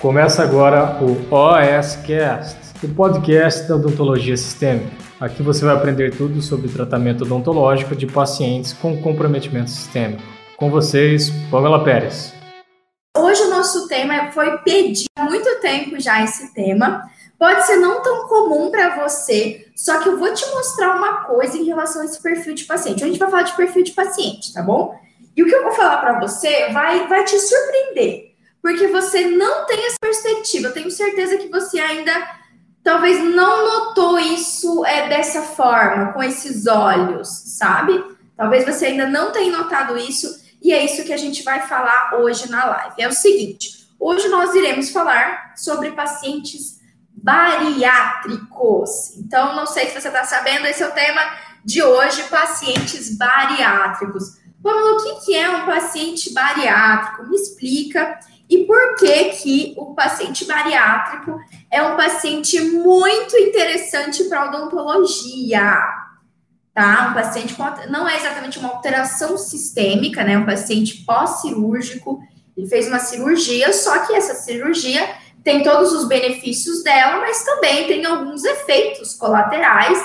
Começa agora o OSCast, o podcast da odontologia sistêmica. Aqui você vai aprender tudo sobre tratamento odontológico de pacientes com comprometimento sistêmico. Com vocês, Pamela Pérez. Hoje o nosso tema foi pedir há muito tempo já esse tema. Pode ser não tão comum para você, só que eu vou te mostrar uma coisa em relação a esse perfil de paciente. A gente vai falar de perfil de paciente, tá bom? E o que eu vou falar para você vai, vai te surpreender, porque você não tem essa perspectiva. Eu tenho certeza que você ainda talvez não notou isso é, dessa forma, com esses olhos, sabe? Talvez você ainda não tenha notado isso, e é isso que a gente vai falar hoje na live. É o seguinte: hoje nós iremos falar sobre pacientes bariátricos. Então, não sei se você está sabendo, esse é o tema de hoje: pacientes bariátricos. Vamos, o que é um paciente bariátrico? Me explica. E por que que o paciente bariátrico é um paciente muito interessante para odontologia? Tá? Um paciente com, não é exatamente uma alteração sistêmica, né? Um paciente pós-cirúrgico, ele fez uma cirurgia, só que essa cirurgia tem todos os benefícios dela, mas também tem alguns efeitos colaterais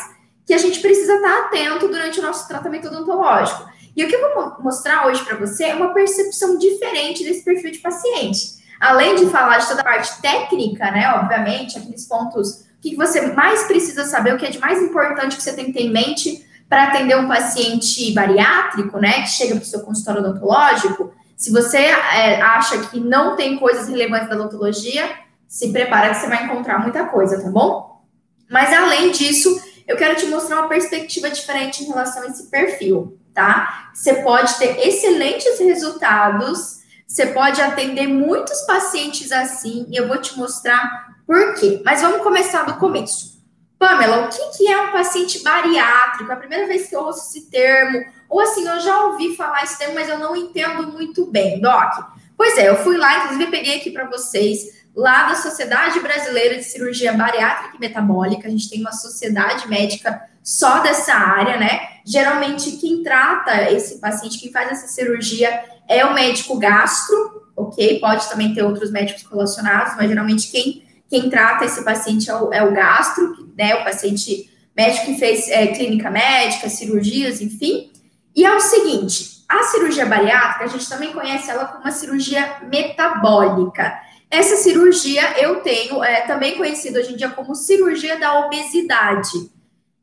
que a gente precisa estar atento durante o nosso tratamento odontológico. E o que eu vou mostrar hoje para você é uma percepção diferente desse perfil de paciente. Além de falar de toda a parte técnica, né? Obviamente, aqueles pontos, que você mais precisa saber, o que é de mais importante que você tem que ter em mente para atender um paciente bariátrico, né? Que chega para o seu consultório odontológico. Se você é, acha que não tem coisas relevantes da odontologia, se prepara que você vai encontrar muita coisa, tá bom? Mas além disso, eu quero te mostrar uma perspectiva diferente em relação a esse perfil tá? Você pode ter excelentes resultados, você pode atender muitos pacientes assim, e eu vou te mostrar por quê. Mas vamos começar do começo. Pamela, o que, que é um paciente bariátrico? É a primeira vez que eu ouço esse termo, ou assim, eu já ouvi falar esse termo, mas eu não entendo muito bem, Doc. Pois é, eu fui lá, inclusive peguei aqui para vocês, lá da Sociedade Brasileira de Cirurgia Bariátrica e Metabólica, a gente tem uma sociedade médica só dessa área, né? Geralmente, quem trata esse paciente, quem faz essa cirurgia é o médico gastro, ok? Pode também ter outros médicos relacionados, mas geralmente quem, quem trata esse paciente é o, é o gastro, né? O paciente médico que fez é, clínica médica, cirurgias, enfim. E é o seguinte: a cirurgia bariátrica, a gente também conhece ela como uma cirurgia metabólica. Essa cirurgia eu tenho, é também conhecida hoje em dia como cirurgia da obesidade.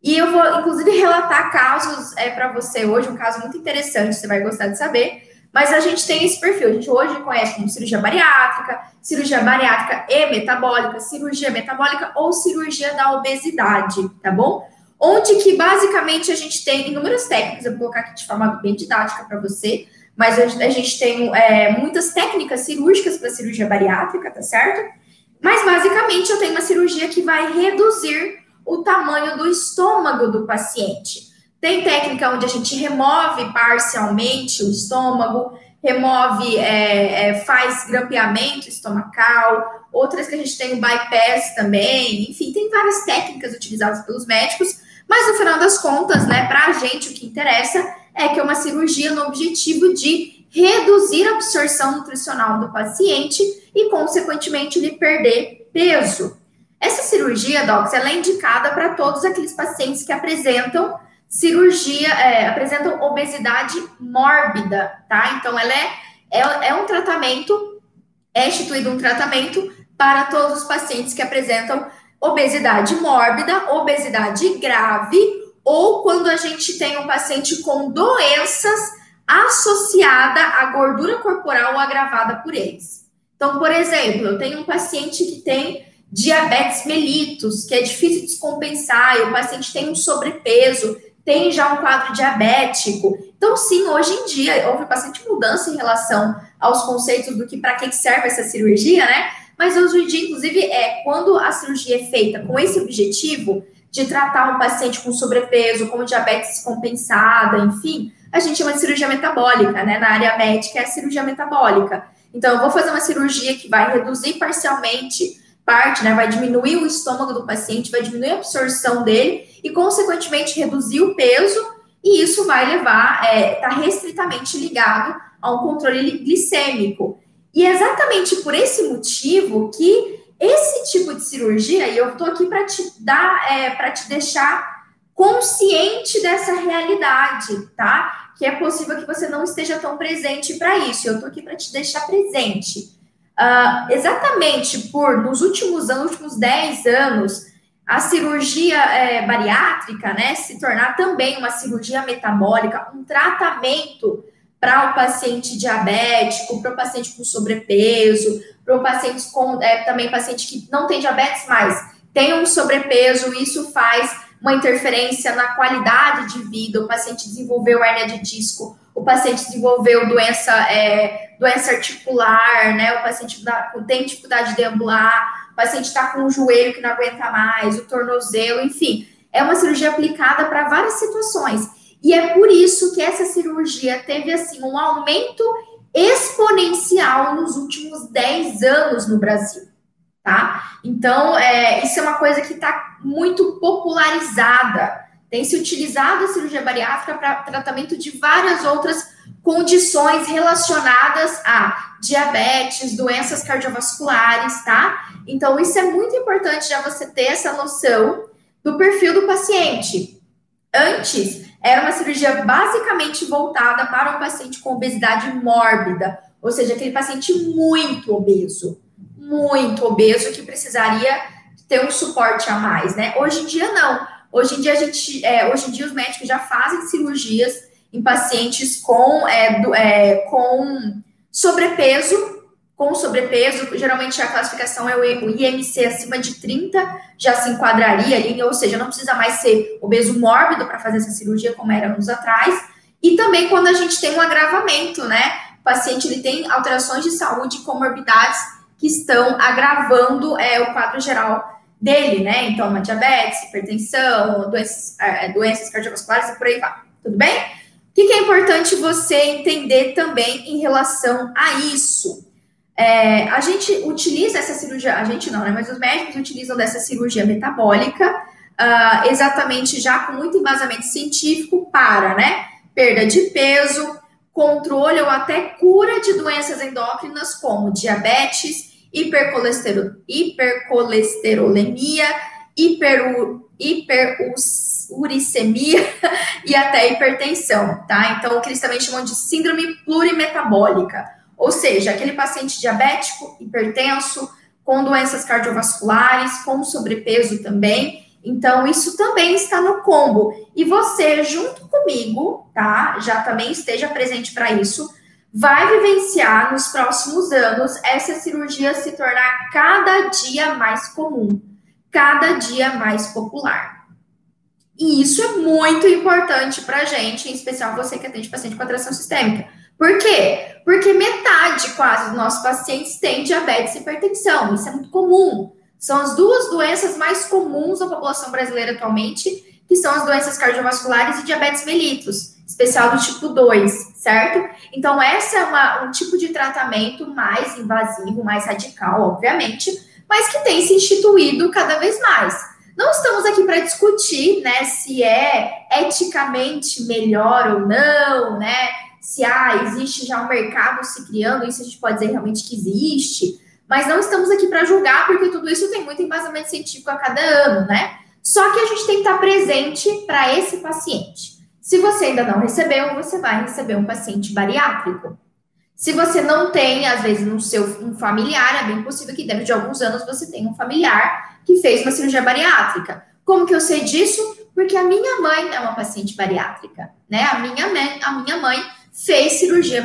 E eu vou, inclusive, relatar casos é, para você hoje, um caso muito interessante, você vai gostar de saber. Mas a gente tem esse perfil. A gente hoje conhece como cirurgia bariátrica, cirurgia bariátrica e metabólica, cirurgia metabólica ou cirurgia da obesidade, tá bom? Onde que basicamente a gente tem inúmeras técnicas, eu vou colocar aqui de forma bem didática para você, mas a gente tem é, muitas técnicas cirúrgicas para cirurgia bariátrica, tá certo? Mas basicamente eu tenho uma cirurgia que vai reduzir o tamanho do estômago do paciente. Tem técnica onde a gente remove parcialmente o estômago, remove, é, é, faz grampeamento estomacal, outras que a gente tem o bypass também, enfim, tem várias técnicas utilizadas pelos médicos, mas no final das contas, né, para a gente o que interessa é que é uma cirurgia no objetivo de reduzir a absorção nutricional do paciente e, consequentemente, ele perder peso. Essa cirurgia, Docs, ela é indicada para todos aqueles pacientes que apresentam cirurgia, é, apresentam obesidade mórbida, tá? Então, ela é, é, é um tratamento, é instituído um tratamento para todos os pacientes que apresentam obesidade mórbida, obesidade grave, ou quando a gente tem um paciente com doenças associada à gordura corporal agravada por eles. Então, por exemplo, eu tenho um paciente que tem diabetes mellitus, que é difícil descompensar, e o paciente tem um sobrepeso, tem já um quadro diabético. Então, sim, hoje em dia houve bastante mudança em relação aos conceitos do que para que serve essa cirurgia, né? Mas hoje em dia, inclusive, é quando a cirurgia é feita com esse objetivo de tratar um paciente com sobrepeso, com diabetes descompensada, enfim, a gente chama de cirurgia metabólica, né? Na área médica é cirurgia metabólica. Então, eu vou fazer uma cirurgia que vai reduzir parcialmente parte, né, vai diminuir o estômago do paciente, vai diminuir a absorção dele e, consequentemente, reduzir o peso, e isso vai levar, está é, restritamente ligado a um controle glicêmico. E é exatamente por esse motivo que esse tipo de cirurgia, e eu estou aqui para te dar, é, para te deixar consciente dessa realidade, tá? Que é possível que você não esteja tão presente para isso. Eu estou aqui para te deixar presente. Uh, exatamente por, nos últimos anos, últimos 10 anos, a cirurgia é, bariátrica, né, se tornar também uma cirurgia metabólica, um tratamento para o paciente diabético, para o paciente com sobrepeso, para o paciente com é, também paciente que não tem diabetes, mas tem um sobrepeso, isso faz uma interferência na qualidade de vida, o paciente desenvolveu hernia de disco, o paciente desenvolveu doença, é, doença articular, né? O paciente tem dificuldade de deambular, o paciente está com o joelho que não aguenta mais, o tornozelo, enfim. É uma cirurgia aplicada para várias situações. E é por isso que essa cirurgia teve assim um aumento exponencial nos últimos 10 anos no Brasil, tá? Então, é, isso é uma coisa que está muito popularizada. Tem se utilizado a cirurgia bariátrica para tratamento de várias outras condições relacionadas a diabetes, doenças cardiovasculares, tá? Então, isso é muito importante já você ter essa noção do perfil do paciente. Antes, era uma cirurgia basicamente voltada para um paciente com obesidade mórbida, ou seja, aquele paciente muito obeso, muito obeso que precisaria ter um suporte a mais, né? Hoje em dia não. Hoje em dia a gente, é, hoje em dia os médicos já fazem cirurgias em pacientes com, é, do, é, com sobrepeso com sobrepeso, geralmente a classificação é o IMC acima de 30, já se enquadraria ali, ou seja, não precisa mais ser obeso mórbido para fazer essa cirurgia, como era anos atrás. E também quando a gente tem um agravamento, né? O paciente ele tem alterações de saúde, comorbidades que estão agravando é, o quadro geral dele, né? Então, uma diabetes, hipertensão, doenças, é, doenças cardiovasculares e por aí vai. Tudo bem? O que, que é importante você entender também em relação a isso? É, a gente utiliza essa cirurgia, a gente não, né? Mas os médicos utilizam dessa cirurgia metabólica uh, exatamente já com muito embasamento científico para, né? Perda de peso, controle ou até cura de doenças endócrinas como diabetes, hipercolesterol, hipercolesterolemia, hiperu, hiperuricemia e até hipertensão, tá? Então, o que eles também chamam de síndrome plurimetabólica ou seja, aquele paciente diabético, hipertenso, com doenças cardiovasculares, com sobrepeso também. Então, isso também está no combo. E você, junto comigo, tá? Já também esteja presente para isso, vai vivenciar nos próximos anos essa cirurgia se tornar cada dia mais comum, cada dia mais popular. E isso é muito importante para a gente, em especial você que atende paciente com atração sistêmica por quê? Porque metade quase dos nossos pacientes tem diabetes e hipertensão. Isso é muito comum. São as duas doenças mais comuns na população brasileira atualmente, que são as doenças cardiovasculares e diabetes mellitus, especial do tipo 2, certo? Então, essa é uma, um tipo de tratamento mais invasivo, mais radical, obviamente, mas que tem se instituído cada vez mais. Não estamos aqui para discutir, né, se é eticamente melhor ou não, né? Se ah, existe já um mercado se criando, isso a gente pode dizer realmente que existe, mas não estamos aqui para julgar, porque tudo isso tem muito embasamento científico a cada ano, né? Só que a gente tem que estar presente para esse paciente. Se você ainda não recebeu, você vai receber um paciente bariátrico. Se você não tem, às vezes, no seu um familiar, é bem possível que dentro de alguns anos você tenha um familiar que fez uma cirurgia bariátrica. Como que eu sei disso? Porque a minha mãe é uma paciente bariátrica, né? A minha mãe, a minha mãe fez cirurgia,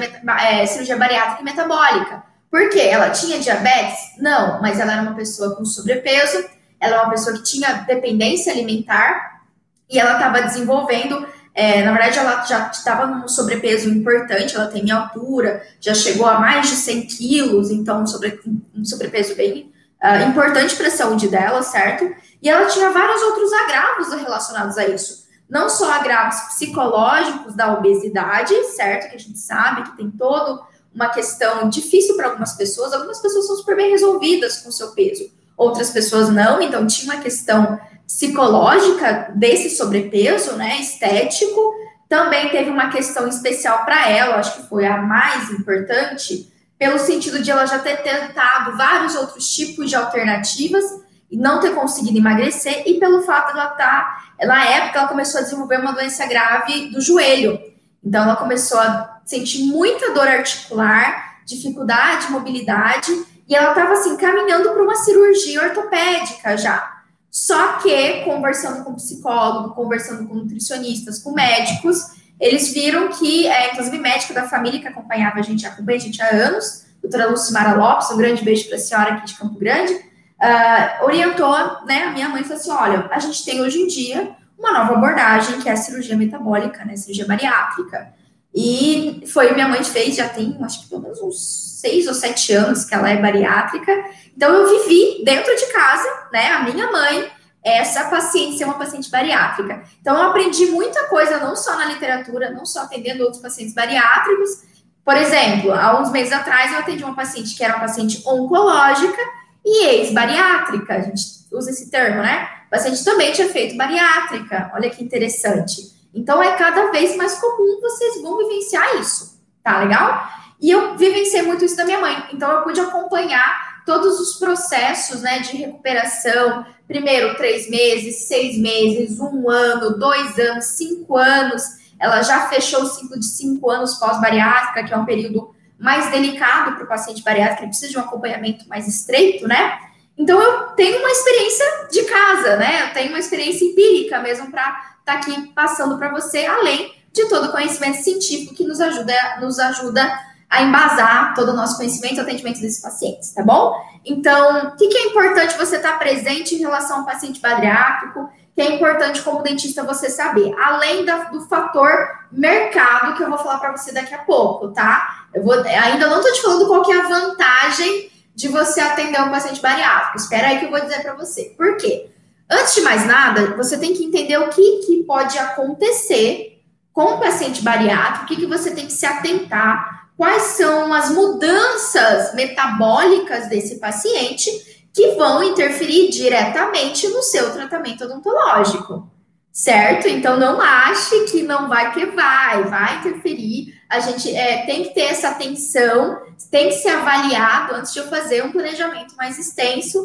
é, cirurgia bariátrica e metabólica. Por quê? Ela tinha diabetes? Não, mas ela era uma pessoa com sobrepeso, ela é uma pessoa que tinha dependência alimentar e ela estava desenvolvendo. É, na verdade, ela já estava num sobrepeso importante, ela tem altura, já chegou a mais de 100 quilos, então sobre, um sobrepeso bem uh, importante para a saúde dela, certo? E ela tinha vários outros agravos relacionados a isso não só agravos psicológicos da obesidade, certo? Que a gente sabe que tem todo uma questão difícil para algumas pessoas. Algumas pessoas são super bem resolvidas com o seu peso, outras pessoas não. Então, tinha uma questão psicológica desse sobrepeso, né? Estético. Também teve uma questão especial para ela, acho que foi a mais importante, pelo sentido de ela já ter tentado vários outros tipos de alternativas e não ter conseguido emagrecer, e pelo fato de ela estar, tá, na época, ela começou a desenvolver uma doença grave do joelho. Então, ela começou a sentir muita dor articular, dificuldade de mobilidade, e ela estava assim, caminhando para uma cirurgia ortopédica já. Só que, conversando com psicólogo, conversando com nutricionistas, com médicos, eles viram que, é, inclusive, médica da família que acompanhava a gente, acompanha a gente há anos, doutora Lucimara Lopes, um grande beijo para a senhora aqui de Campo Grande, uh, orientou né, a minha mãe falou assim: olha, a gente tem hoje em dia uma nova abordagem, que é a cirurgia metabólica, né, cirurgia bariátrica. E foi minha mãe fez, já tem, acho que pelo menos uns seis ou sete anos que ela é bariátrica. Então eu vivi dentro de casa, né, a minha mãe essa paciente ser uma paciente bariátrica. Então, eu aprendi muita coisa, não só na literatura, não só atendendo outros pacientes bariátricos. Por exemplo, há uns meses atrás, eu atendi uma paciente que era uma paciente oncológica e ex-bariátrica. A gente usa esse termo, né? O paciente também tinha feito bariátrica. Olha que interessante. Então, é cada vez mais comum vocês vão vivenciar isso. Tá legal? E eu vivenciei muito isso da minha mãe. Então, eu pude acompanhar todos os processos né, de recuperação, primeiro três meses, seis meses, um ano, dois anos, cinco anos. Ela já fechou o ciclo de cinco anos pós-bariátrica, que é um período mais delicado para o paciente bariátrico, ele precisa de um acompanhamento mais estreito, né? Então, eu tenho uma experiência de casa, né? Eu tenho uma experiência empírica mesmo para estar tá aqui passando para você, além de todo o conhecimento científico que nos ajuda, nos ajuda a embasar todo o nosso conhecimento e atendimento desses pacientes, tá bom? Então, o que, que é importante você estar tá presente em relação ao paciente bariátrico? Que é importante como dentista você saber, além da, do fator mercado que eu vou falar para você daqui a pouco, tá? Eu vou, ainda não estou te falando qual que é a vantagem de você atender um paciente bariátrico. Espera aí que eu vou dizer para você. Por quê? Antes de mais nada, você tem que entender o que, que pode acontecer com o paciente bariátrico, o que, que você tem que se atentar quais são as mudanças metabólicas desse paciente que vão interferir diretamente no seu tratamento odontológico, certo? Então não ache que não vai que vai, vai interferir. A gente é, tem que ter essa atenção, tem que ser avaliado antes de eu fazer um planejamento mais extenso,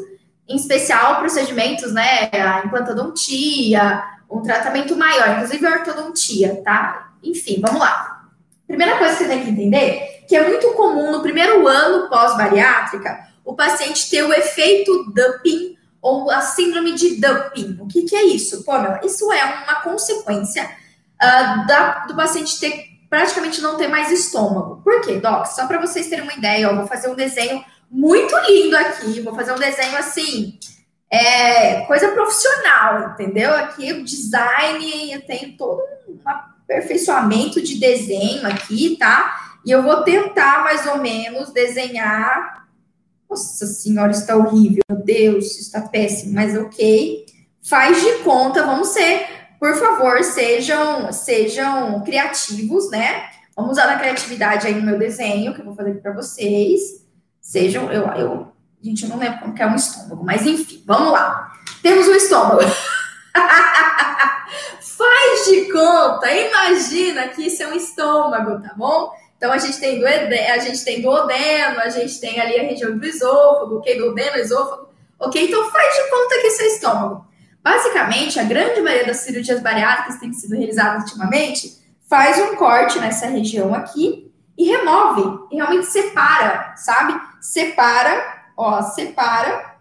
em especial procedimentos, né? A implantodontia, um tratamento maior, inclusive a ortodontia, tá? Enfim, vamos lá. Primeira coisa que você tem que entender que é muito comum no primeiro ano pós-bariátrica o paciente ter o efeito dumping ou a síndrome de dumping. O que, que é isso, Pamela? Isso é uma consequência uh, da, do paciente ter praticamente não ter mais estômago. Por quê, Doc? Só para vocês terem uma ideia, eu vou fazer um desenho muito lindo aqui, vou fazer um desenho assim, é, coisa profissional, entendeu? Aqui o design, eu tenho todo uma aperfeiçoamento de desenho aqui, tá? E eu vou tentar mais ou menos desenhar. Nossa senhora, está horrível, meu Deus, está péssimo, mas ok. Faz de conta, vamos ser, por favor, sejam, sejam criativos, né? Vamos usar a criatividade aí no meu desenho, que eu vou fazer aqui para vocês. Sejam, eu, eu, gente, eu não lembro como que é um estômago, mas enfim, vamos lá. Temos um estômago. Faz de conta, imagina que isso é um estômago, tá bom? Então a gente tem do a gente tem do odeno, a gente tem ali a região do esôfago, ok? Do odeno, esôfago, ok? Então faz de conta que isso é estômago. Basicamente, a grande maioria das cirurgias bariátricas que têm sido realizadas ultimamente faz um corte nessa região aqui e remove, e realmente separa, sabe? Separa, ó, separa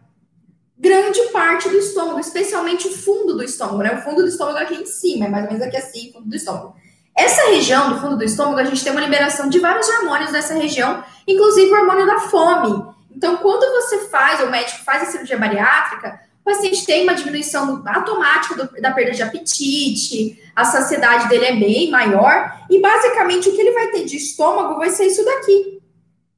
grande parte do estômago, especialmente o fundo do estômago, né? O fundo do estômago aqui em cima, é mais ou menos aqui assim, fundo do estômago. Essa região do fundo do estômago, a gente tem uma liberação de vários hormônios nessa região, inclusive o hormônio da fome. Então, quando você faz, o médico faz a cirurgia bariátrica, o paciente tem uma diminuição automática do, da perda de apetite, a saciedade dele é bem maior, e basicamente o que ele vai ter de estômago vai ser isso daqui,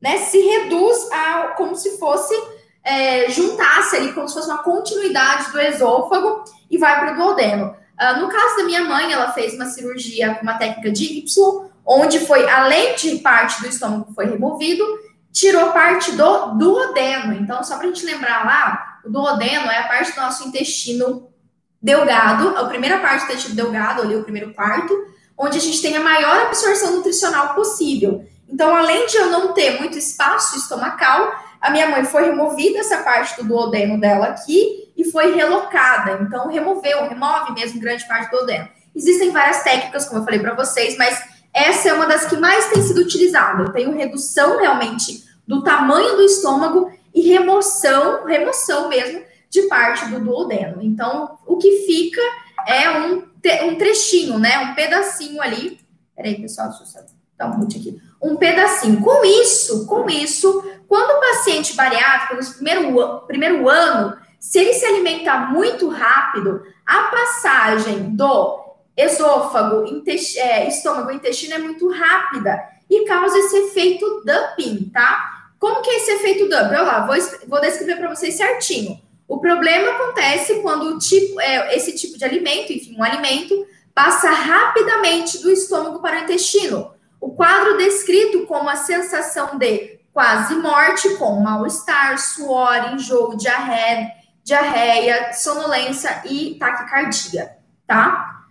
né? Se reduz a como se fosse é, juntasse ali como se fosse uma continuidade do esôfago e vai para o duodeno. Uh, no caso da minha mãe, ela fez uma cirurgia com uma técnica de Y, onde foi, além de parte do estômago foi removido, tirou parte do duodeno. Então, só para a gente lembrar lá, o duodeno é a parte do nosso intestino delgado, a primeira parte do intestino delgado, ali o primeiro quarto, onde a gente tem a maior absorção nutricional possível. Então, além de eu não ter muito espaço estomacal, a minha mãe foi removida essa parte do duodeno dela aqui e foi relocada. Então, removeu, remove mesmo grande parte do duodeno. Existem várias técnicas, como eu falei para vocês, mas essa é uma das que mais tem sido utilizada. Eu tenho redução realmente do tamanho do estômago e remoção, remoção mesmo de parte do duodeno. Então, o que fica é um, um trechinho, né? Um pedacinho ali. Peraí, pessoal, deixa eu dar um mute aqui. Um pedacinho. Com isso, com isso, quando o paciente bariátrico, no primeiro, primeiro ano, se ele se alimentar muito rápido, a passagem do esôfago, intestino, é, estômago, intestino é muito rápida e causa esse efeito dumping, tá? Como que é esse efeito dumping? Olha lá, vou, vou descrever para vocês certinho. O problema acontece quando tipo, é, esse tipo de alimento, enfim, um alimento, passa rapidamente do estômago para o intestino. O quadro descrito como a sensação de quase morte, com mal-estar, suor, enjoo, diarreia, diarreia, sonolência e taquicardia, tá?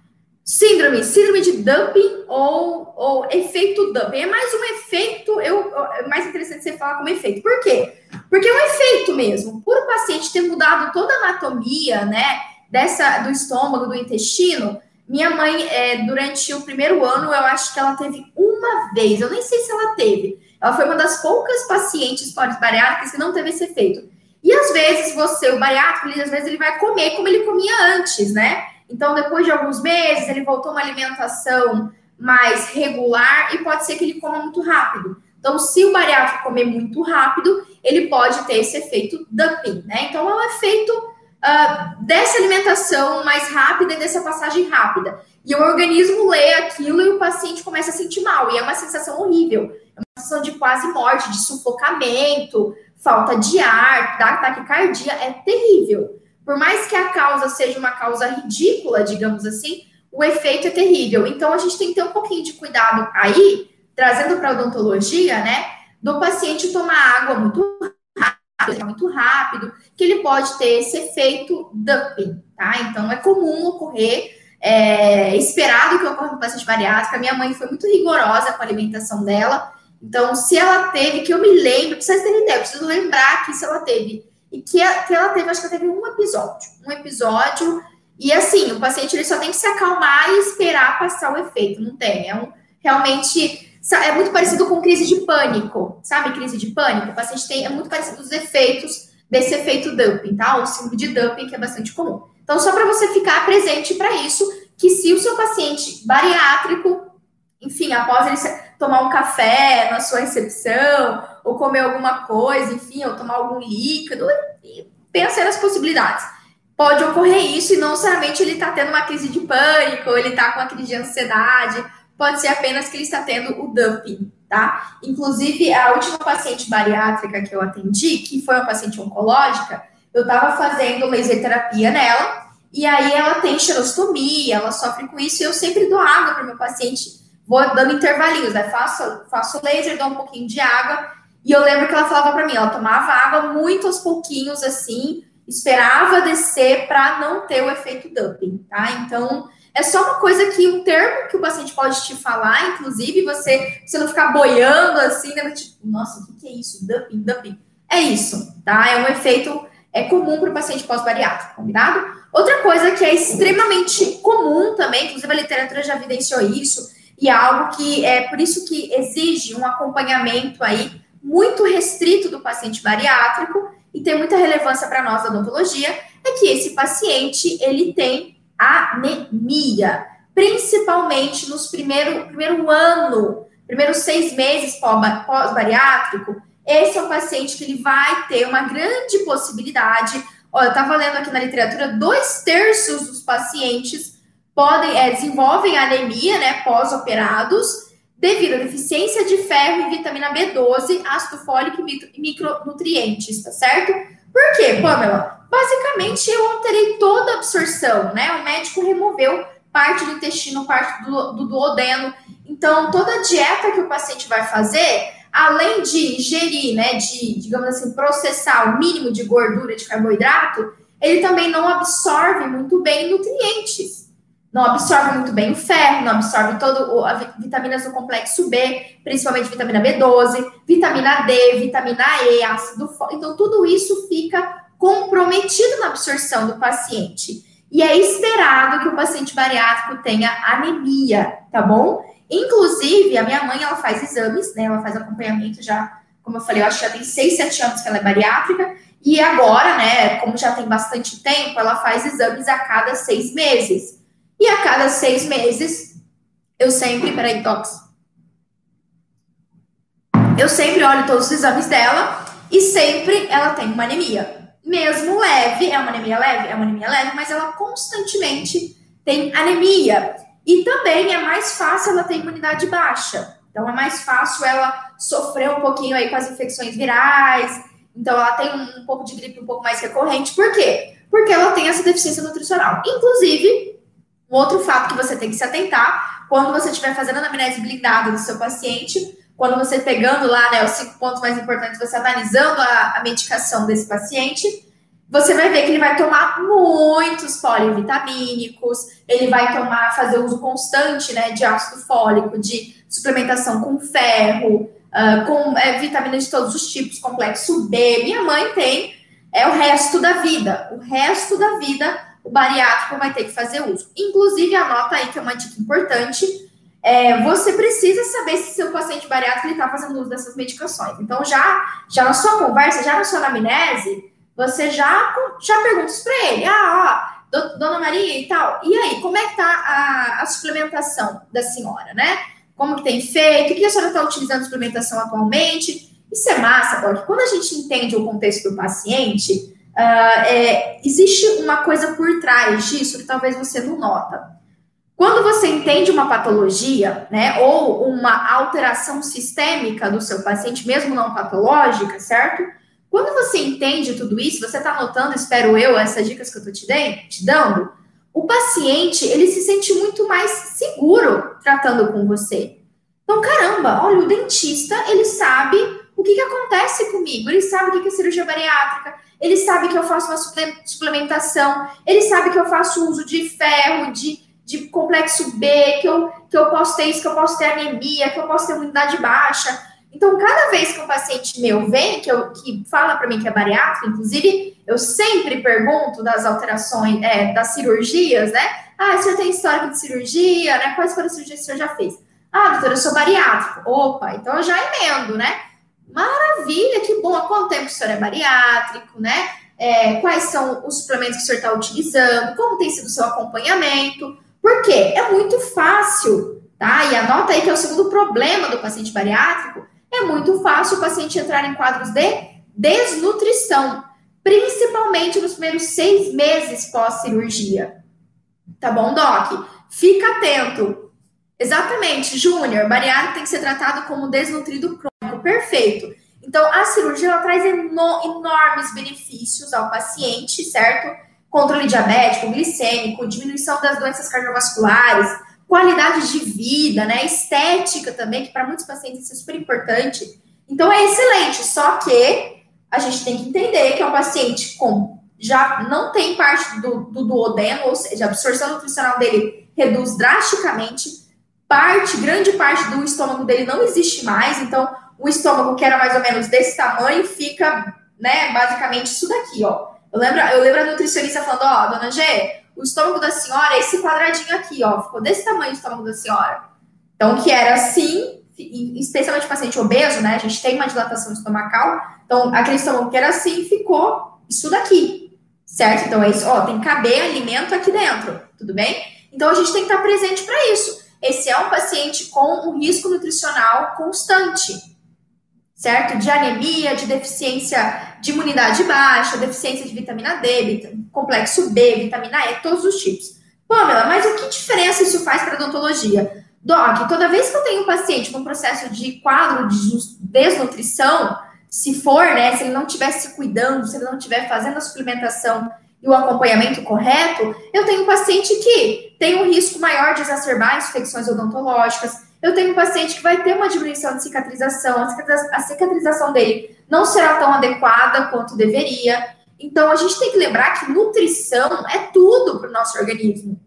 Síndrome, síndrome de dumping ou, ou efeito dumping. É mais um efeito, eu, é mais interessante você falar como efeito. Por quê? Porque é um efeito mesmo. Por o paciente ter mudado toda a anatomia, né, dessa, do estômago, do intestino, minha mãe, é, durante o primeiro ano, eu acho que ela teve uma vez, eu nem sei se ela teve. Ela foi uma das poucas pacientes pós-bariátricas que não teve esse efeito. E às vezes você, o bariátrico, ele, às vezes ele vai comer como ele comia antes, né? Então, depois de alguns meses, ele voltou uma alimentação mais regular e pode ser que ele coma muito rápido. Então, se o bariátrico comer muito rápido, ele pode ter esse efeito dumping, né? Então, é um efeito uh, dessa alimentação mais rápida e dessa passagem rápida. E o organismo lê aquilo e o paciente começa a sentir mal. E é uma sensação horrível. É uma sensação de quase morte, de sufocamento, falta de ar, da taquicardia. É terrível. Por mais que a causa seja uma causa ridícula, digamos assim, o efeito é terrível. Então, a gente tem que ter um pouquinho de cuidado aí, trazendo para a odontologia, né? Do paciente tomar água muito rápido, muito rápido, que ele pode ter esse efeito dumping, tá? Então, é comum ocorrer, é esperado que ocorra no paciente bariátrico. A minha mãe foi muito rigorosa com a alimentação dela. Então, se ela teve, que eu me lembro, pra vocês terem ideia, eu preciso lembrar que se ela teve. E que, que ela teve, acho que ela teve um episódio, um episódio, e assim, o paciente ele só tem que se acalmar e esperar passar o efeito, não tem, é um, realmente, é muito parecido com crise de pânico, sabe, crise de pânico, o paciente tem, é muito parecido os efeitos desse efeito dumping, tá, o síndrome de dumping, que é bastante comum. Então, só para você ficar presente para isso, que se o seu paciente bariátrico, enfim, após ele tomar um café na sua recepção, ou comer alguma coisa, enfim, ou tomar algum líquido, pensa nas possibilidades. Pode ocorrer isso e não necessariamente ele está tendo uma crise de pânico, ou ele está com uma crise de ansiedade, pode ser apenas que ele está tendo o dumping, tá? Inclusive, a última paciente bariátrica que eu atendi, que foi uma paciente oncológica, eu estava fazendo laser terapia nela, e aí ela tem xerostomia, ela sofre com isso, e eu sempre dou água para meu paciente, vou dando intervalinhos, né? Faço, faço laser, dou um pouquinho de água, e eu lembro que ela falava para mim, ela tomava água muito aos pouquinhos, assim, esperava descer para não ter o efeito dumping, tá? Então, é só uma coisa que um termo que o paciente pode te falar, inclusive, você, você não ficar boiando assim, né? Tipo, nossa, o que é isso? Dumping, dumping. É isso, tá? É um efeito é comum para o paciente pós-bariátrico, combinado? Outra coisa que é extremamente comum também, inclusive a literatura já evidenciou isso, e é algo que é por isso que exige um acompanhamento aí muito restrito do paciente bariátrico e tem muita relevância para nós da odontologia, é que esse paciente ele tem anemia, principalmente nos primeiro, primeiro ano, primeiros seis meses pós-bariátrico, esse é o paciente que ele vai ter uma grande possibilidade. Olha, eu estava lendo aqui na literatura, dois terços dos pacientes podem é, desenvolvem anemia, né, pós-operados, devido à deficiência de ferro e vitamina B12, ácido fólico e micronutrientes, tá certo? Por quê, Pamela? Basicamente, eu alterei toda a absorção, né? O médico removeu parte do intestino, parte do, do duodeno. Então, toda a dieta que o paciente vai fazer, além de ingerir, né, de, digamos assim, processar o mínimo de gordura, de carboidrato, ele também não absorve muito bem nutrientes. Não absorve muito bem o ferro, não absorve todo as vitaminas do complexo B, principalmente vitamina B12, vitamina D, vitamina E, ácido fólico. Então, tudo isso fica comprometido na absorção do paciente. E é esperado que o paciente bariátrico tenha anemia, tá bom? Inclusive, a minha mãe, ela faz exames, né? Ela faz acompanhamento já, como eu falei, eu acho que já tem 6, 7 anos que ela é bariátrica. E agora, né, como já tem bastante tempo, ela faz exames a cada seis meses. E a cada seis meses, eu sempre. Peraí, Tox. Eu sempre olho todos os exames dela e sempre ela tem uma anemia. Mesmo leve, é uma anemia leve? É uma anemia leve, mas ela constantemente tem anemia. E também é mais fácil ela ter imunidade baixa. Então é mais fácil ela sofrer um pouquinho aí com as infecções virais. Então ela tem um, um pouco de gripe um pouco mais recorrente. Por quê? Porque ela tem essa deficiência nutricional. Inclusive, um outro fato que você tem que se atentar, quando você estiver fazendo a anamnese blindada do seu paciente, quando você pegando lá né, os cinco pontos mais importantes, você analisando a, a medicação desse paciente, você vai ver que ele vai tomar muitos polivitamínicos, ele vai tomar, fazer uso constante né, de ácido fólico, de suplementação com ferro, uh, com é, vitaminas de todos os tipos, complexo B. Minha mãe tem, é o resto da vida. O resto da vida o bariátrico vai ter que fazer uso. Inclusive, anota aí que é uma dica importante. É, você precisa saber se seu paciente bariátrico está fazendo uso dessas medicações. Então, já, já na sua conversa, já na sua anamnese, você já, já pergunta para ele: ah, ó, dona Maria e tal, e aí, como é que tá a, a suplementação da senhora, né? Como que tem feito? O que a senhora está utilizando de suplementação atualmente? Isso é massa, porque quando a gente entende o contexto do paciente, Uh, é, existe uma coisa por trás disso que talvez você não nota. Quando você entende uma patologia, né, ou uma alteração sistêmica do seu paciente, mesmo não patológica, certo? Quando você entende tudo isso, você está notando, espero eu, essas dicas que eu estou te, te dando, o paciente, ele se sente muito mais seguro tratando com você. Então, caramba, olha, o dentista, ele sabe o que, que acontece comigo, ele sabe o que, que é cirurgia bariátrica, ele sabe que eu faço uma suplementação, ele sabe que eu faço uso de ferro, de, de complexo B, que eu, que eu posso ter isso, que eu posso ter anemia, que eu posso ter imunidade baixa. Então, cada vez que um paciente meu vem, que, eu, que fala para mim que é bariátrico, inclusive, eu sempre pergunto das alterações, é, das cirurgias, né? Ah, o senhor tem histórico de cirurgia, né? Quais foram as cirurgias que o senhor já fez? Ah, doutora, eu sou bariátrico. Opa, então eu já emendo, né? Maravilha, que bom. Há quanto tempo o senhor é bariátrico, né? É, quais são os suplementos que o senhor está utilizando? Como tem sido o seu acompanhamento? Por quê? É muito fácil, tá? E anota aí que é o segundo problema do paciente bariátrico. É muito fácil o paciente entrar em quadros de desnutrição, principalmente nos primeiros seis meses pós-cirurgia. Tá bom, Doc? Fica atento. Exatamente, Júnior, bariátrico tem que ser tratado como desnutrido crônico perfeito. Então, a cirurgia ela traz enormes benefícios ao paciente, certo? Controle diabético, glicêmico, diminuição das doenças cardiovasculares, qualidade de vida, né? Estética também, que para muitos pacientes isso é super importante. Então, é excelente, só que a gente tem que entender que é um paciente com já não tem parte do, do duodeno, ou seja, a absorção nutricional dele reduz drasticamente, parte, grande parte do estômago dele não existe mais, então o estômago, que era mais ou menos desse tamanho, fica, né, basicamente isso daqui, ó. Eu lembro, eu lembro a nutricionista falando, ó, dona G, o estômago da senhora é esse quadradinho aqui, ó, ficou desse tamanho o estômago da senhora. Então, que era assim, especialmente paciente obeso, né, a gente tem uma dilatação estomacal, então, aquele estômago que era assim, ficou isso daqui, certo? Então, é isso, ó, tem que caber alimento aqui dentro, tudo bem? Então, a gente tem que estar presente para isso. Esse é um paciente com um risco nutricional constante, certo? De anemia, de deficiência de imunidade baixa, deficiência de vitamina D, complexo B, vitamina E, todos os tipos. Pamela, mas o que diferença isso faz para a odontologia? Doc, toda vez que eu tenho um paciente com processo de quadro de desnutrição, se for, né, se ele não estiver se cuidando, se ele não estiver fazendo a suplementação e o acompanhamento correto, eu tenho um paciente que tem um risco maior de exacerbar infecções odontológicas, eu tenho um paciente que vai ter uma diminuição de cicatrização, a cicatrização dele não será tão adequada quanto deveria. Então, a gente tem que lembrar que nutrição é tudo para o nosso organismo.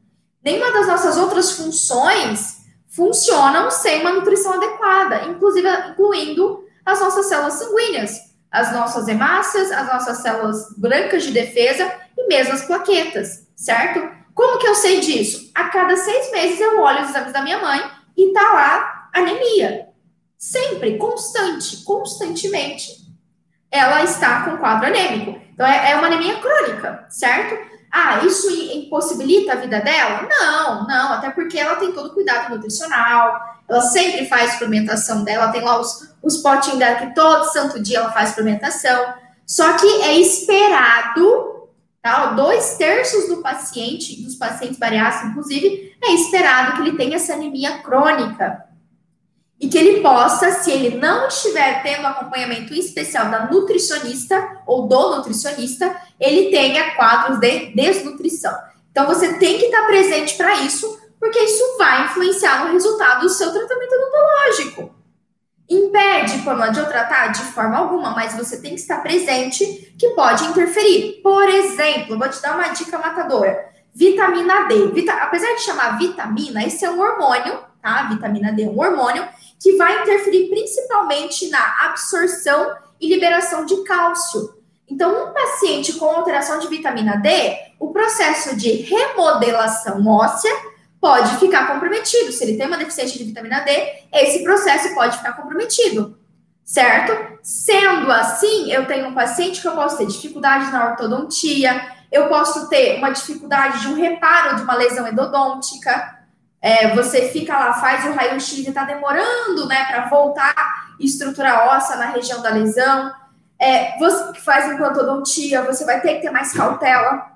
nenhuma das nossas outras funções funcionam sem uma nutrição adequada, inclusive incluindo as nossas células sanguíneas, as nossas hemácias, as nossas células brancas de defesa e mesmo as plaquetas, certo? Como que eu sei disso? A cada seis meses eu olho os exames da minha mãe e tá lá anemia. Sempre, constante, constantemente, ela está com quadro anêmico. Então, é, é uma anemia crônica, certo? Ah, isso impossibilita a vida dela? Não, não, até porque ela tem todo o cuidado nutricional, ela sempre faz suplementação dela, tem lá os, os potinhos dela que todo santo dia ela faz suplementação. Só que é esperado, tá? Dois terços do paciente, dos pacientes bariátricos, inclusive, é esperado que ele tenha essa anemia crônica e que ele possa, se ele não estiver tendo acompanhamento especial da nutricionista ou do nutricionista, ele tenha quadros de desnutrição. Então você tem que estar presente para isso, porque isso vai influenciar no resultado do seu tratamento odontológico. Impede, Pamela, de eu tratar de forma alguma, mas você tem que estar presente, que pode interferir. Por exemplo, vou te dar uma dica matadora: vitamina D. Vita, apesar de chamar vitamina, esse é um hormônio, tá? vitamina D é um hormônio que vai interferir principalmente na absorção e liberação de cálcio. Então, um paciente com alteração de vitamina D, o processo de remodelação óssea pode ficar comprometido. Se ele tem uma deficiência de vitamina D, esse processo pode ficar comprometido, certo? Sendo assim, eu tenho um paciente que eu posso ter dificuldades na ortodontia, eu posso ter uma dificuldade de um reparo de uma lesão endodôntica, é, você fica lá, faz o raio-x e está demorando, né, para voltar e estruturar óssea na região da lesão. É, você que faz implantodontia, você vai ter que ter mais cautela.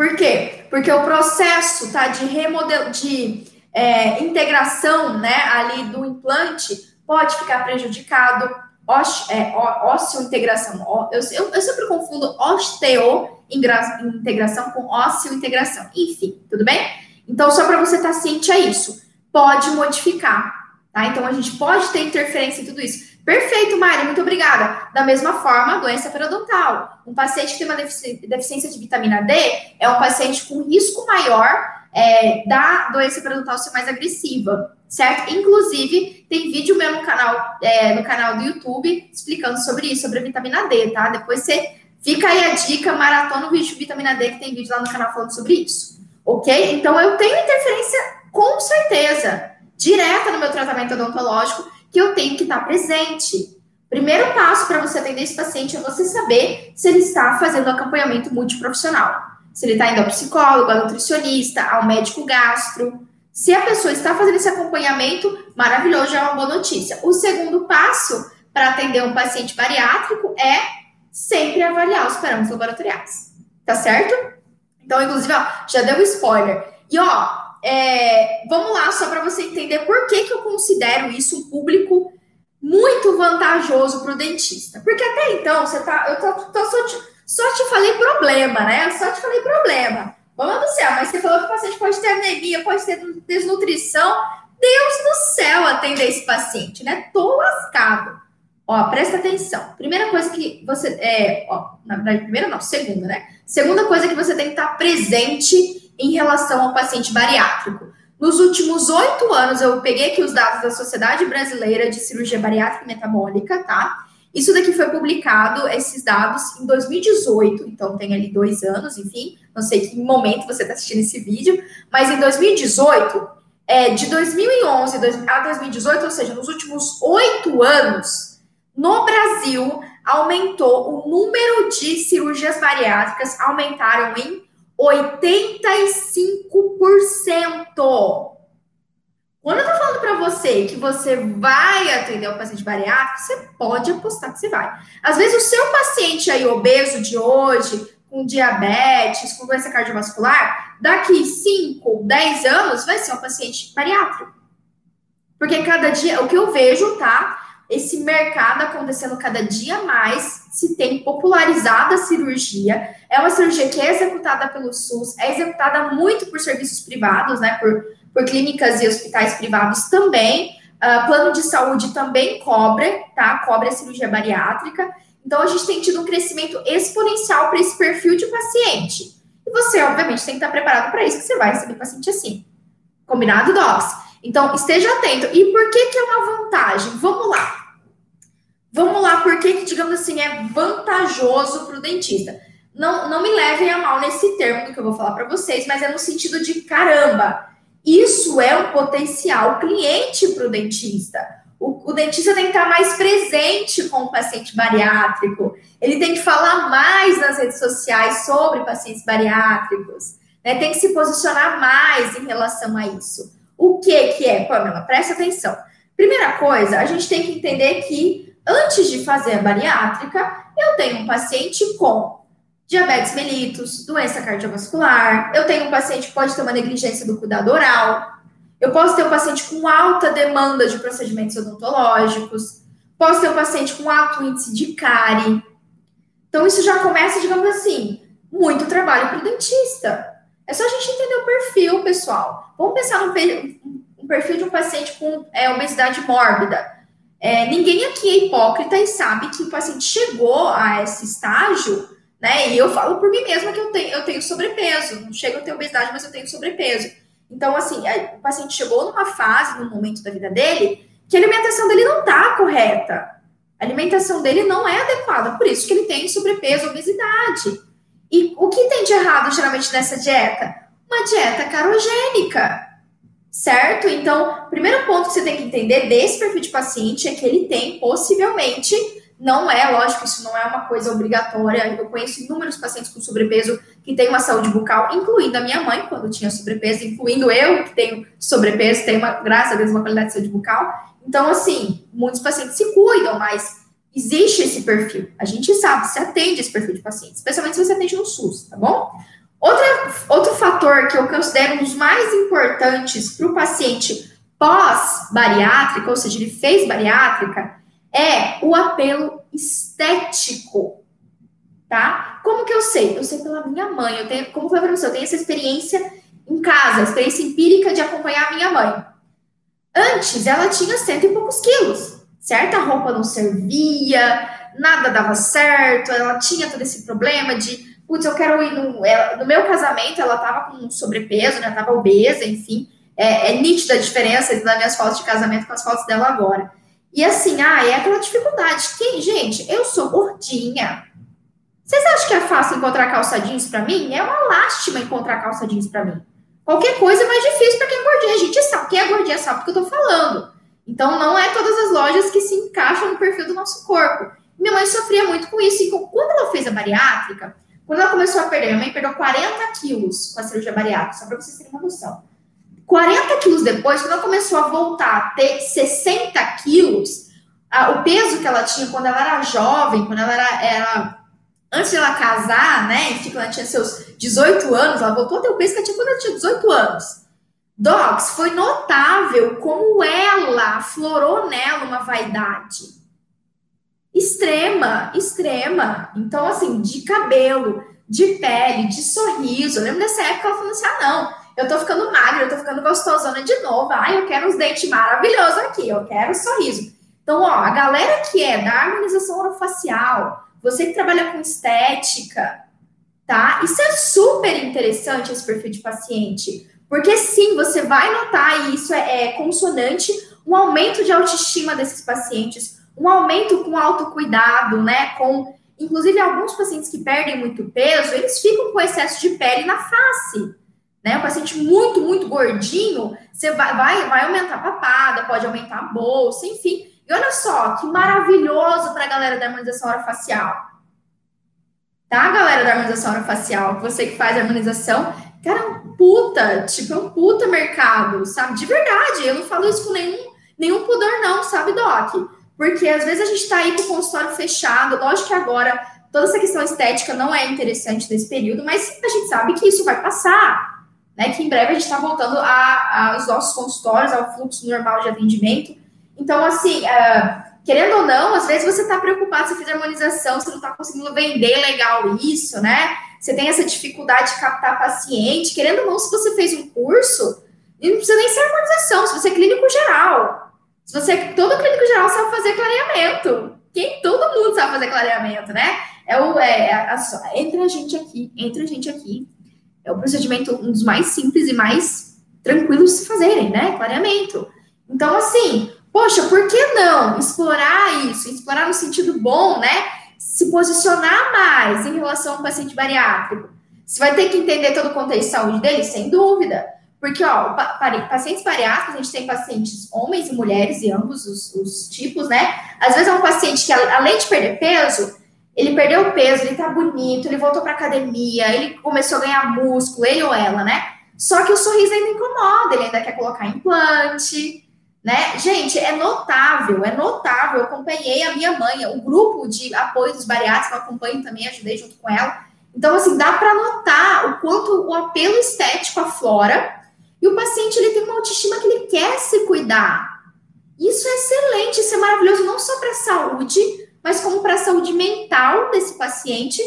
Por quê? Porque o processo tá, de remodel de é, integração né, ali do implante pode ficar prejudicado. Ósseo, é, ósseo integração. Eu, eu, eu sempre confundo osteo integração com ósseo integração. Enfim, tudo bem? Então, só para você estar tá ciente a isso, pode modificar, tá? Então, a gente pode ter interferência em tudo isso. Perfeito, Mari, muito obrigada. Da mesma forma, a doença periodontal. Um paciente que tem uma deficiência de vitamina D é um paciente com risco maior é, da doença periodontal ser mais agressiva, certo? Inclusive, tem vídeo meu no canal, é, no canal do YouTube explicando sobre isso, sobre a vitamina D, tá? Depois você Fica aí a dica, maratona o vídeo vitamina D, que tem vídeo lá no canal falando sobre isso. Ok? Então, eu tenho interferência, com certeza, direta no meu tratamento odontológico, que eu tenho que estar presente. Primeiro passo para você atender esse paciente é você saber se ele está fazendo acompanhamento multiprofissional. Se ele está indo ao psicólogo, ao nutricionista, ao médico gastro. Se a pessoa está fazendo esse acompanhamento, maravilhoso, já é uma boa notícia. O segundo passo para atender um paciente bariátrico é sempre avaliar os parâmetros laboratoriais. Tá certo? Então, inclusive, ó, já deu spoiler. E, ó, é, vamos lá, só para você entender por que, que eu considero isso um público muito vantajoso para o dentista. Porque até então, você tá, eu tô, tô só, te, só te falei problema, né? Só te falei problema. Vamos do céu, mas você falou que o paciente pode ter anemia, pode ter desnutrição. Deus do céu atender esse paciente, né? Tô lascado. Ó, presta atenção. Primeira coisa que você. É, ó, na primeira não, segunda, né? Segunda coisa que você tem que estar presente em relação ao paciente bariátrico. Nos últimos oito anos, eu peguei aqui os dados da Sociedade Brasileira de Cirurgia Bariátrica e Metabólica, tá? Isso daqui foi publicado, esses dados, em 2018, então tem ali dois anos, enfim, não sei que momento você está assistindo esse vídeo, mas em 2018, é, de 2011 a 2018, ou seja, nos últimos oito anos, no Brasil, aumentou o número de cirurgias bariátricas, aumentaram em 85%. Quando eu tô falando para você que você vai atender o paciente bariátrico, você pode apostar que você vai. Às vezes o seu paciente aí obeso de hoje, com diabetes, com doença cardiovascular, daqui 5, 10 anos vai ser um paciente bariátrico. Porque cada dia, o que eu vejo, tá? Esse mercado acontecendo cada dia mais, se tem popularizado a cirurgia. É uma cirurgia que é executada pelo SUS, é executada muito por serviços privados, né? Por, por clínicas e hospitais privados também. Uh, plano de saúde também cobre, tá? Cobre a cirurgia bariátrica. Então, a gente tem tido um crescimento exponencial para esse perfil de paciente. E você, obviamente, tem que estar preparado para isso, que você vai receber paciente assim. Combinado, Docs? Então, esteja atento. E por que, que é uma vantagem? Vamos lá. Vamos lá, por que, digamos assim, é vantajoso para o dentista? Não, não me levem a mal nesse termo que eu vou falar para vocês, mas é no sentido de caramba. Isso é um potencial cliente para o dentista. O, dentista tem que estar mais presente com o paciente bariátrico. Ele tem que falar mais nas redes sociais sobre pacientes bariátricos. Né? Tem que se posicionar mais em relação a isso. O que, que é, Pamela? Presta atenção. Primeira coisa, a gente tem que entender que antes de fazer a bariátrica, eu tenho um paciente com diabetes mellitus, doença cardiovascular, eu tenho um paciente que pode ter uma negligência do cuidado oral, eu posso ter um paciente com alta demanda de procedimentos odontológicos, posso ter um paciente com alto índice de cárie. Então, isso já começa, digamos assim, muito trabalho para o dentista. É só a gente entender o perfil, pessoal. Vamos pensar no perfil de um paciente com é, obesidade mórbida. É, ninguém aqui é hipócrita e sabe que o paciente chegou a esse estágio né? E eu falo por mim mesma que eu tenho, eu tenho sobrepeso. Não chego a ter obesidade, mas eu tenho sobrepeso. Então, assim, o paciente chegou numa fase, num momento da vida dele, que a alimentação dele não está correta. A alimentação dele não é adequada, por isso que ele tem sobrepeso, obesidade. E o que tem de errado, geralmente, nessa dieta? Uma dieta carogênica, certo? Então, primeiro ponto que você tem que entender desse perfil de paciente é que ele tem, possivelmente, não é, lógico, isso não é uma coisa obrigatória. Eu conheço inúmeros pacientes com sobrepeso que têm uma saúde bucal, incluindo a minha mãe, quando tinha sobrepeso, incluindo eu, que tenho sobrepeso, tenho, uma, graças a Deus, uma qualidade de saúde bucal. Então, assim, muitos pacientes se cuidam, mas existe esse perfil. A gente sabe, se atende esse perfil de paciente, especialmente se você atende no SUS, tá bom? Outra, outro fator que eu considero um dos mais importantes para o paciente pós-bariátrica, ou seja, ele fez bariátrica, é o apelo estético, tá? Como que eu sei? Eu sei pela minha mãe, eu tenho, como foi para você, eu tenho essa experiência em casa, experiência empírica de acompanhar a minha mãe. Antes, ela tinha cento e poucos quilos, certo? A roupa não servia, nada dava certo, ela tinha todo esse problema de, putz, eu quero ir no... Ela, no meu casamento, ela tava com sobrepeso, né? Tava obesa, enfim. É, é nítida a diferença das minhas fotos de casamento com as fotos dela agora. E assim, ah, é aquela dificuldade. Que, gente, eu sou gordinha. Vocês acham que é fácil encontrar calça jeans para mim? É uma lástima encontrar calça jeans para mim. Qualquer coisa é mais difícil para quem é gordinha. A gente sabe, quem é gordinha sabe o que eu tô falando. Então, não é todas as lojas que se encaixam no perfil do nosso corpo. Minha mãe sofria muito com isso. E quando ela fez a bariátrica, quando ela começou a perder, minha mãe perdeu 40 quilos com a cirurgia bariátrica, só para vocês terem uma noção. 40 quilos depois, quando ela começou a voltar a ter 60 quilos, a, o peso que ela tinha quando ela era jovem, quando ela era, era antes de ela casar, né, enfim, quando ela tinha seus 18 anos, ela voltou a ter o peso que ela tinha quando ela tinha 18 anos. Docs, foi notável como ela aflorou nela uma vaidade extrema, extrema. Então, assim, de cabelo, de pele, de sorriso. Eu lembro dessa época ela falando assim: ah, não, eu tô ficando magra, eu tô ficando gostosona de novo. Ai, eu quero uns dentes maravilhosos aqui, eu quero sorriso. Então, ó, a galera que é da harmonização orofacial, você que trabalha com estética, tá? Isso é super interessante, esse perfil de paciente. Porque sim, você vai notar, e isso é, é consonante, um aumento de autoestima desses pacientes, um aumento com autocuidado, né? Com, inclusive, alguns pacientes que perdem muito peso, eles ficam com excesso de pele na face né? Um paciente muito, muito gordinho, você vai, vai, vai aumentar a papada, pode aumentar a bolsa, enfim. E olha só, que maravilhoso para a galera da harmonização orofacial. Tá, galera da harmonização orofacial? Você que faz harmonização, cara, é um puta, tipo, é um puta mercado, sabe? De verdade, eu não falo isso com nenhum, nenhum pudor, não, sabe, Doc? Porque às vezes a gente tá aí com o consultório fechado, lógico que agora toda essa questão estética não é interessante nesse período, mas a gente sabe que isso vai passar né? Que em breve a gente está voltando aos nossos consultórios, ao fluxo normal de atendimento. Então, assim, uh, querendo ou não, às vezes você está preocupado, você fez harmonização, você não está conseguindo vender legal isso, né? Você tem essa dificuldade de captar paciente. Querendo ou não, se você fez um curso, não precisa nem ser harmonização, se você é clínico geral. Você, todo clínico geral sabe fazer clareamento. Quem todo mundo sabe fazer clareamento, né? É o é, a, a, entre a gente aqui, entre a gente aqui É o procedimento um dos mais simples e mais tranquilos de se fazerem, né? Clareamento. Então, assim, poxa, por que não explorar isso? Explorar no sentido bom, né? Se posicionar mais em relação ao paciente bariátrico. Você vai ter que entender todo o contexto de saúde dele, sem dúvida. Porque, ó, pacientes bariátricos, a gente tem pacientes homens e mulheres, e ambos os, os tipos, né? Às vezes é um paciente que, além de perder peso, ele perdeu peso, ele tá bonito, ele voltou pra academia, ele começou a ganhar músculo, ele ou ela, né? Só que o sorriso ainda incomoda, ele ainda quer colocar implante, né? Gente, é notável, é notável. Eu acompanhei a minha mãe, o grupo de apoio dos bariátricos, eu acompanho também, ajudei junto com ela. Então, assim, dá para notar o quanto o apelo estético aflora e o paciente ele tem uma autoestima que ele quer se cuidar. Isso é excelente, isso é maravilhoso, não só para a saúde, mas como para a saúde mental desse paciente.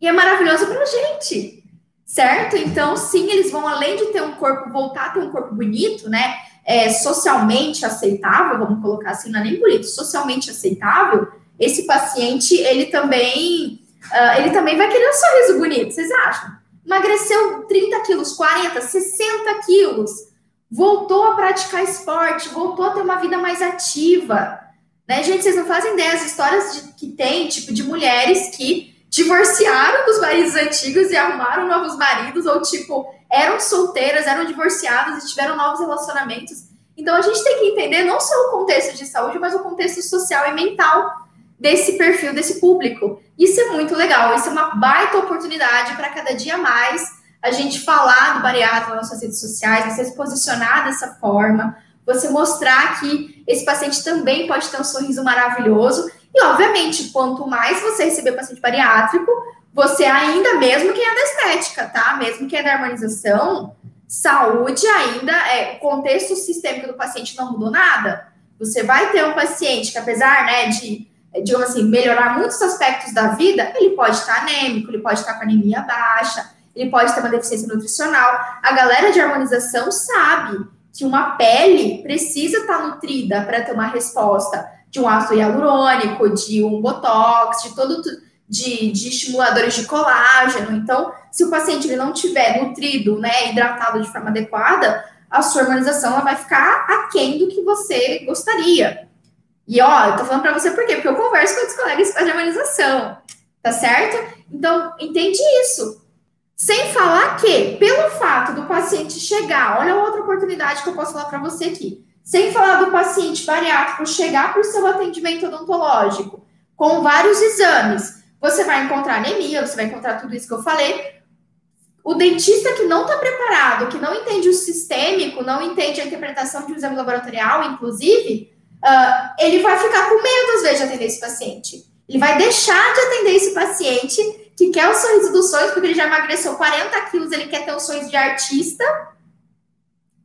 E é maravilhoso para a gente, certo? Então, sim, eles vão, além de ter um corpo, voltar a ter um corpo bonito, né? É, socialmente aceitável, vamos colocar assim, não é nem bonito, socialmente aceitável, esse paciente, ele também, uh, ele também vai querer um sorriso bonito, vocês acham? Emagreceu 30 quilos, 40, 60 quilos, voltou a praticar esporte, voltou a ter uma vida mais ativa. Né, gente, vocês não fazem ideia as histórias de, que tem, tipo, de mulheres que divorciaram dos maridos antigos e arrumaram novos maridos, ou tipo, eram solteiras, eram divorciadas e tiveram novos relacionamentos. Então a gente tem que entender não só o contexto de saúde, mas o contexto social e mental desse perfil, desse público. Isso é muito legal, isso é uma baita oportunidade para cada dia mais a gente falar do bariátrico nas nossas redes sociais, você se posicionar dessa forma, você mostrar que esse paciente também pode ter um sorriso maravilhoso. E, obviamente, quanto mais você receber paciente bariátrico, você ainda, mesmo quem é da estética, tá? Mesmo quem é da harmonização, saúde ainda é. O contexto sistêmico do paciente não mudou nada. Você vai ter um paciente que, apesar né, de digamos assim, melhorar muitos aspectos da vida, ele pode estar anêmico, ele pode estar com anemia baixa, ele pode ter uma deficiência nutricional. A galera de harmonização sabe que uma pele precisa estar nutrida para ter uma resposta de um ácido hialurônico, de um botox, de todo de, de estimuladores de colágeno. Então, se o paciente ele não tiver nutrido, né, hidratado de forma adequada, a sua harmonização ela vai ficar aquém do que você gostaria. E ó, eu tô falando para você por quê? Porque eu converso com outros colegas fazem harmonização, tá certo? Então, entende isso. Sem falar que, pelo fato do paciente chegar, olha outra oportunidade que eu posso falar para você aqui. Sem falar do paciente bariátrico chegar para o seu atendimento odontológico com vários exames, você vai encontrar anemia, você vai encontrar tudo isso que eu falei. O dentista que não está preparado, que não entende o sistêmico, não entende a interpretação de um exame laboratorial, inclusive, uh, ele vai ficar com medo, às vezes, de atender esse paciente. Ele vai deixar de atender esse paciente que quer o sorriso dos sonhos, porque ele já emagreceu 40 quilos, ele quer ter o sonho de artista.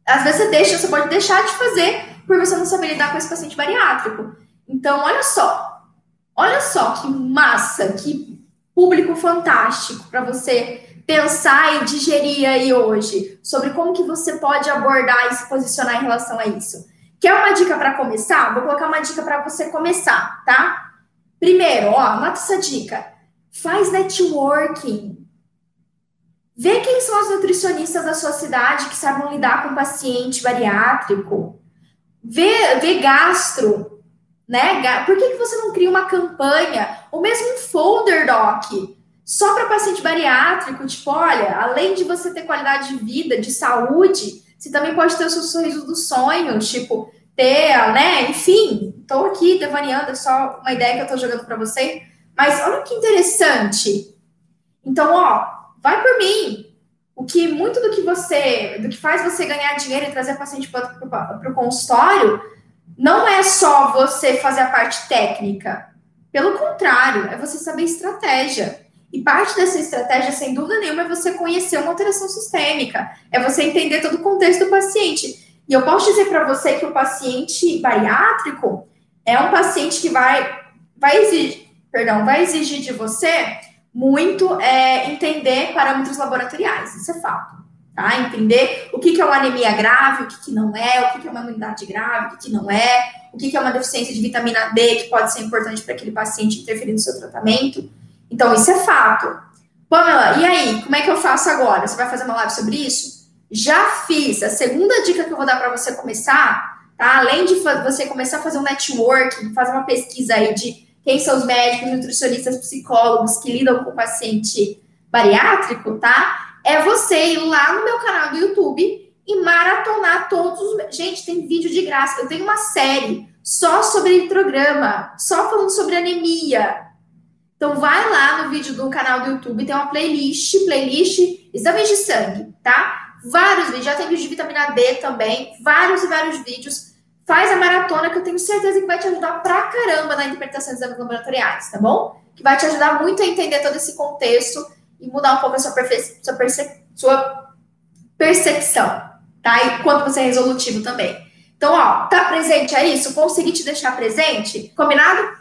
Às vezes você deixa, você pode deixar de fazer por você não saber lidar com esse paciente bariátrico. Então, olha só, olha só que massa, que público fantástico para você pensar e digerir aí hoje sobre como que você pode abordar e se posicionar em relação a isso. Quer uma dica para começar? Vou colocar uma dica para você começar, tá? Primeiro, ó, anota essa dica. Faz networking. Vê quem são os nutricionistas da sua cidade que sabem lidar com paciente bariátrico. Vê, vê gastro, né? Por que, que você não cria uma campanha ou mesmo um folder doc só para paciente bariátrico? Tipo, olha, além de você ter qualidade de vida, de saúde, você também pode ter o seu sorriso dos sonhos, tipo, ter, né? Enfim, estou aqui devaneando, é só uma ideia que eu estou jogando para você. Mas olha que interessante. Então, ó, vai por mim. O que muito do que você, do que faz você ganhar dinheiro e trazer paciente para o consultório, não é só você fazer a parte técnica. Pelo contrário, é você saber estratégia. E parte dessa estratégia, sem dúvida nenhuma, é você conhecer uma alteração sistêmica, é você entender todo o contexto do paciente. E eu posso dizer para você que o paciente bariátrico é um paciente que vai, vai exigir, perdão, vai exigir de você muito é, entender parâmetros laboratoriais, isso é fato. Tá? Entender o que, que é uma anemia grave, o que, que não é, o que, que é uma imunidade grave, o que, que não é, o que, que é uma deficiência de vitamina D que pode ser importante para aquele paciente interferir no seu tratamento. Então, isso é fato. Pamela, e aí, como é que eu faço agora? Você vai fazer uma live sobre isso? Já fiz. A segunda dica que eu vou dar para você começar, tá? Além de você começar a fazer um networking, fazer uma pesquisa aí de quem são os médicos, nutricionistas, psicólogos que lidam com o paciente bariátrico, tá? É você ir lá no meu canal do YouTube e maratonar todos os. Gente, tem vídeo de graça. Eu tenho uma série só sobre programa, só falando sobre anemia. Então vai lá no vídeo do canal do YouTube, tem uma playlist, playlist exames de sangue, tá? Vários vídeos, já tem vídeo de vitamina D também, vários e vários vídeos. Faz a maratona que eu tenho certeza que vai te ajudar pra caramba na interpretação dos exames laboratoriais, tá bom? Que vai te ajudar muito a entender todo esse contexto e mudar um pouco a sua, perfe... sua, perce... sua percepção, tá? E quanto você é resolutivo também. Então, ó, tá presente é isso? Consegui te deixar presente? Combinado?